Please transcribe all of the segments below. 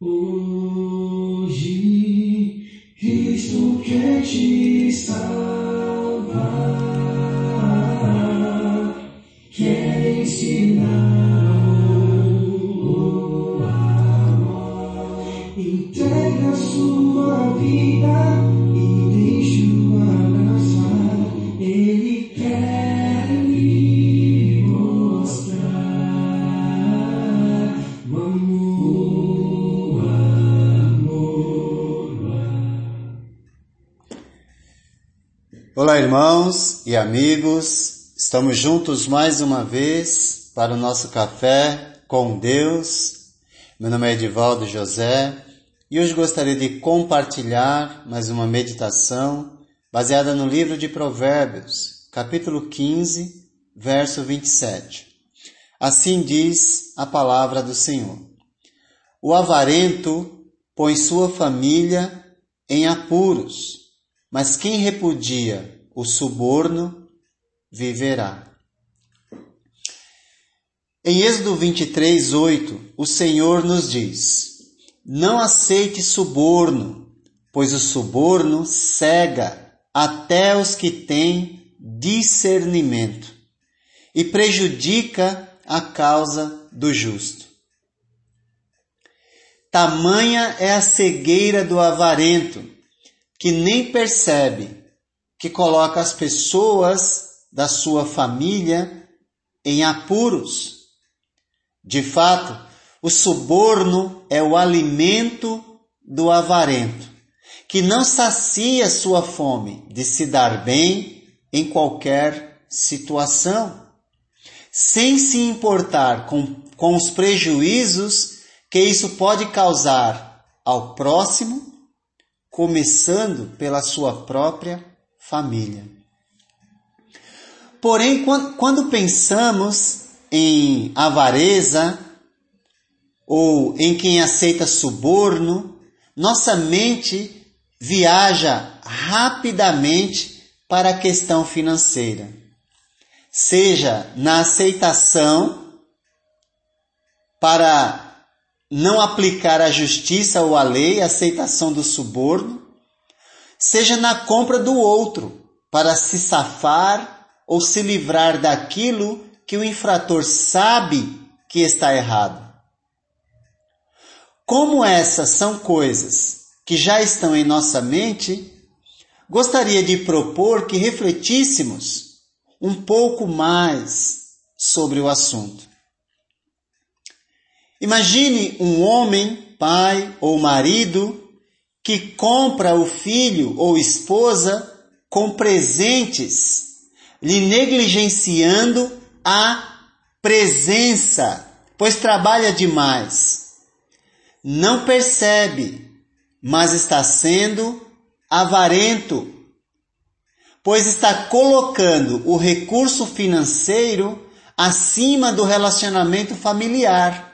Hoje Cristo quer te Olá, irmãos e amigos, estamos juntos mais uma vez para o nosso café com Deus. Meu nome é Edivaldo José e hoje gostaria de compartilhar mais uma meditação baseada no livro de Provérbios, capítulo 15, verso 27. Assim diz a palavra do Senhor: O avarento põe sua família em apuros mas quem repudia o suborno viverá. Em Êxodo 23, 8, o Senhor nos diz: Não aceite suborno, pois o suborno cega até os que têm discernimento e prejudica a causa do justo. Tamanha é a cegueira do avarento que nem percebe que coloca as pessoas da sua família em apuros. De fato, o suborno é o alimento do avarento, que não sacia sua fome de se dar bem em qualquer situação, sem se importar com, com os prejuízos que isso pode causar ao próximo começando pela sua própria família. Porém, quando pensamos em avareza ou em quem aceita suborno, nossa mente viaja rapidamente para a questão financeira, seja na aceitação para não aplicar a justiça ou a lei, a aceitação do suborno, seja na compra do outro, para se safar ou se livrar daquilo que o infrator sabe que está errado. Como essas são coisas que já estão em nossa mente, gostaria de propor que refletíssemos um pouco mais sobre o assunto. Imagine um homem, pai ou marido, que compra o filho ou esposa com presentes, lhe negligenciando a presença, pois trabalha demais. Não percebe, mas está sendo avarento, pois está colocando o recurso financeiro acima do relacionamento familiar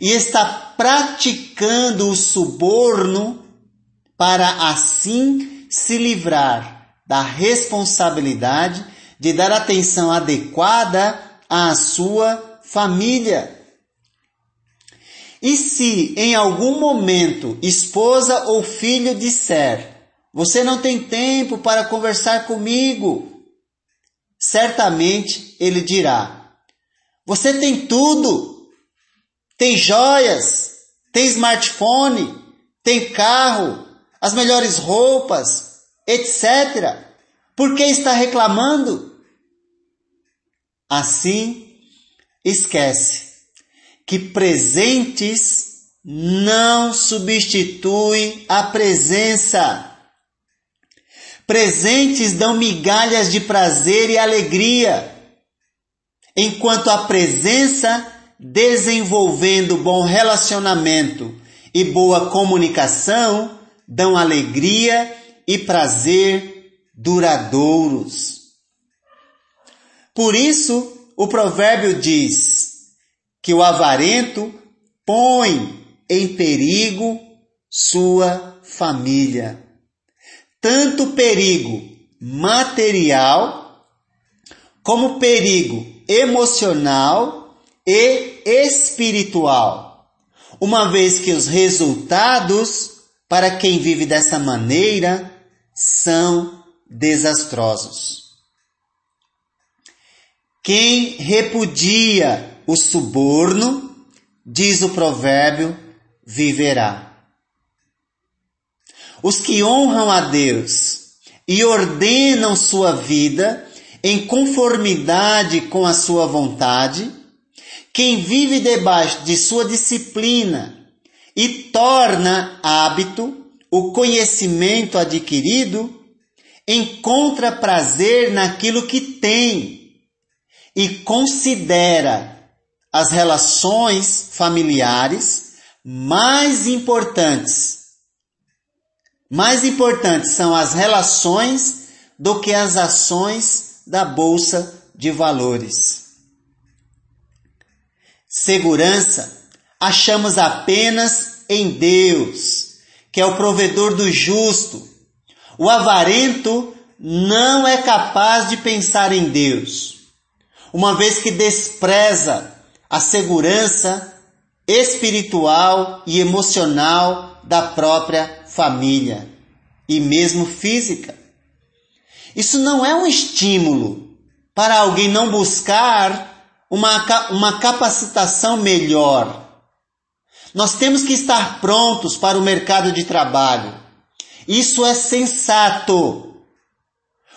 e está praticando o suborno para assim se livrar da responsabilidade de dar atenção adequada à sua família. E se em algum momento esposa ou filho disser: Você não tem tempo para conversar comigo, certamente ele dirá: Você tem tudo. Tem joias, tem smartphone, tem carro, as melhores roupas, etc. Por que está reclamando? Assim, esquece que presentes não substituem a presença. Presentes dão migalhas de prazer e alegria, enquanto a presença desenvolvendo bom relacionamento e boa comunicação, dão alegria e prazer duradouros. Por isso, o provérbio diz que o avarento põe em perigo sua família. Tanto perigo material, como perigo emocional e espiritual. uma vez que os resultados para quem vive dessa maneira são desastrosos. Quem repudia o suborno, diz o provérbio, viverá. Os que honram a Deus e ordenam sua vida em conformidade com a sua vontade, quem vive debaixo de sua disciplina e torna hábito o conhecimento adquirido, encontra prazer naquilo que tem e considera as relações familiares mais importantes. Mais importantes são as relações do que as ações da bolsa de valores. Segurança achamos apenas em Deus, que é o provedor do justo. O avarento não é capaz de pensar em Deus, uma vez que despreza a segurança espiritual e emocional da própria família e mesmo física. Isso não é um estímulo para alguém não buscar uma, uma capacitação melhor. Nós temos que estar prontos para o mercado de trabalho. Isso é sensato.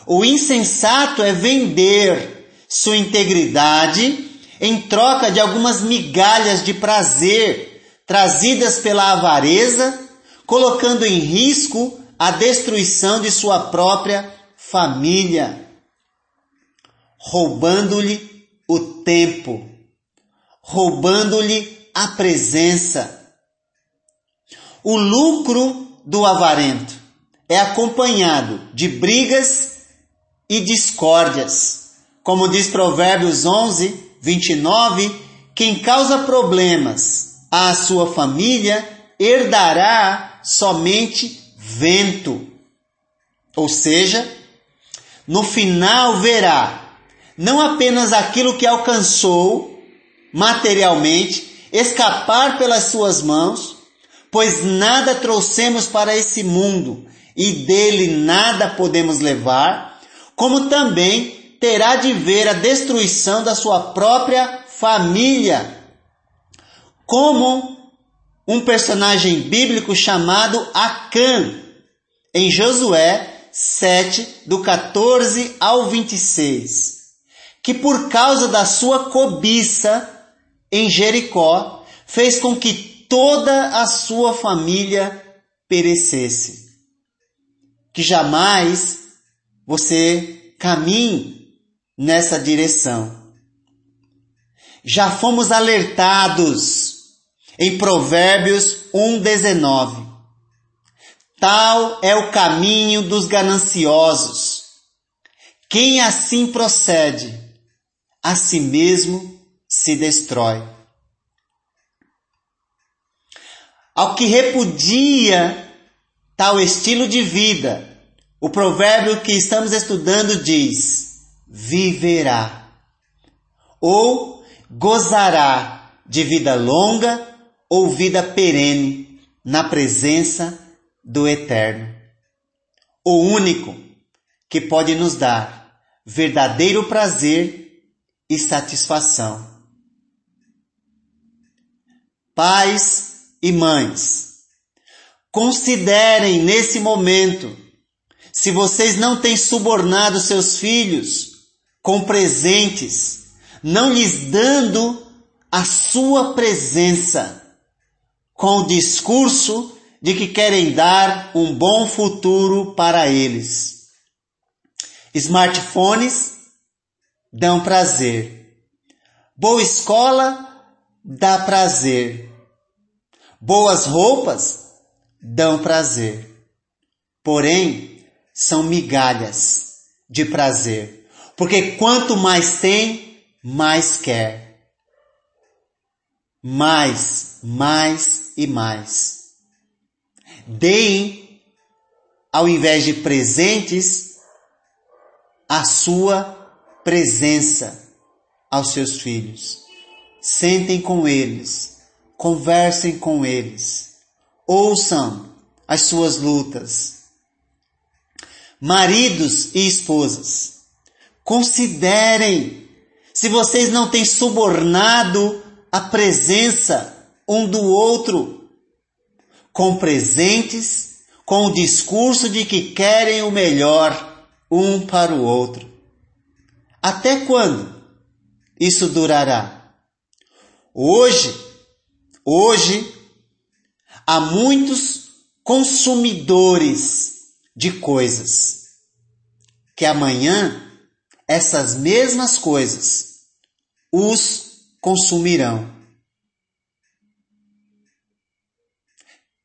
O insensato é vender sua integridade em troca de algumas migalhas de prazer trazidas pela avareza, colocando em risco a destruição de sua própria família, roubando-lhe o tempo, roubando-lhe a presença. O lucro do avarento é acompanhado de brigas e discórdias. Como diz Provérbios 11, 29, quem causa problemas à sua família herdará somente vento. Ou seja, no final verá não apenas aquilo que alcançou materialmente, escapar pelas suas mãos, pois nada trouxemos para esse mundo e dele nada podemos levar, como também terá de ver a destruição da sua própria família, como um personagem bíblico chamado Acã, em Josué 7, do 14 ao 26 que por causa da sua cobiça em Jericó fez com que toda a sua família perecesse. Que jamais você caminhe nessa direção. Já fomos alertados em Provérbios 1,19. Tal é o caminho dos gananciosos. Quem assim procede a si mesmo se destrói. Ao que repudia tal estilo de vida, o provérbio que estamos estudando diz: viverá ou gozará de vida longa ou vida perene na presença do Eterno, o único que pode nos dar verdadeiro prazer e satisfação. Pais e mães, considerem nesse momento se vocês não têm subornado seus filhos com presentes, não lhes dando a sua presença, com o discurso de que querem dar um bom futuro para eles. Smartphones dão prazer. Boa escola dá prazer. Boas roupas dão prazer. Porém, são migalhas de prazer. Porque quanto mais tem, mais quer. Mais, mais e mais. Deem, ao invés de presentes, a sua presença aos seus filhos. Sentem com eles, conversem com eles, ouçam as suas lutas. Maridos e esposas, considerem se vocês não têm subornado a presença um do outro com presentes, com o discurso de que querem o melhor um para o outro. Até quando isso durará? Hoje, hoje, há muitos consumidores de coisas que amanhã essas mesmas coisas os consumirão.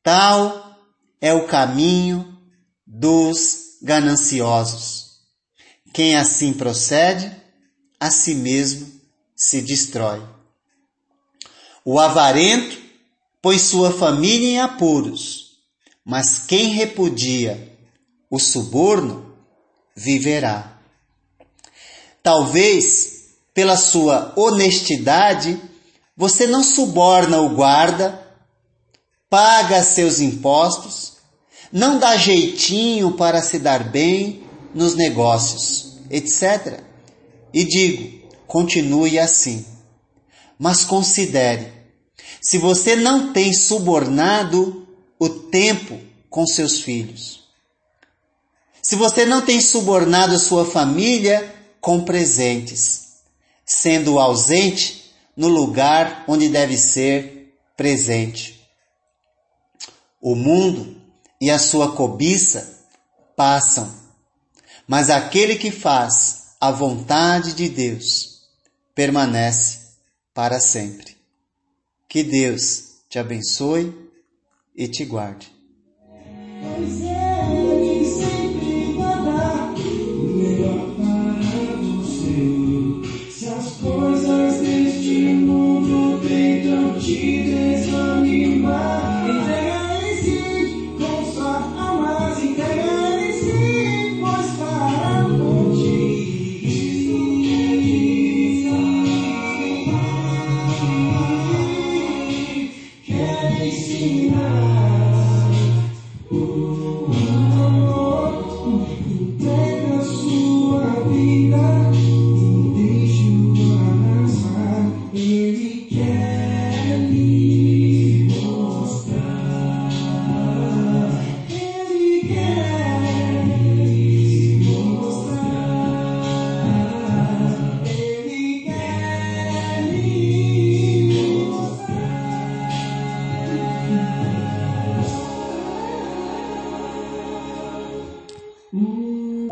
Tal é o caminho dos gananciosos. Quem assim procede, a si mesmo se destrói. O avarento põe sua família em apuros, mas quem repudia o suborno viverá. Talvez, pela sua honestidade, você não suborna o guarda paga seus impostos, não dá jeitinho para se dar bem nos negócios, etc. E digo, continue assim. Mas considere, se você não tem subornado o tempo com seus filhos, se você não tem subornado sua família com presentes, sendo ausente no lugar onde deve ser presente. O mundo e a sua cobiça passam, mas aquele que faz a vontade de Deus permanece para sempre. Que Deus te abençoe e te guarde. yeah.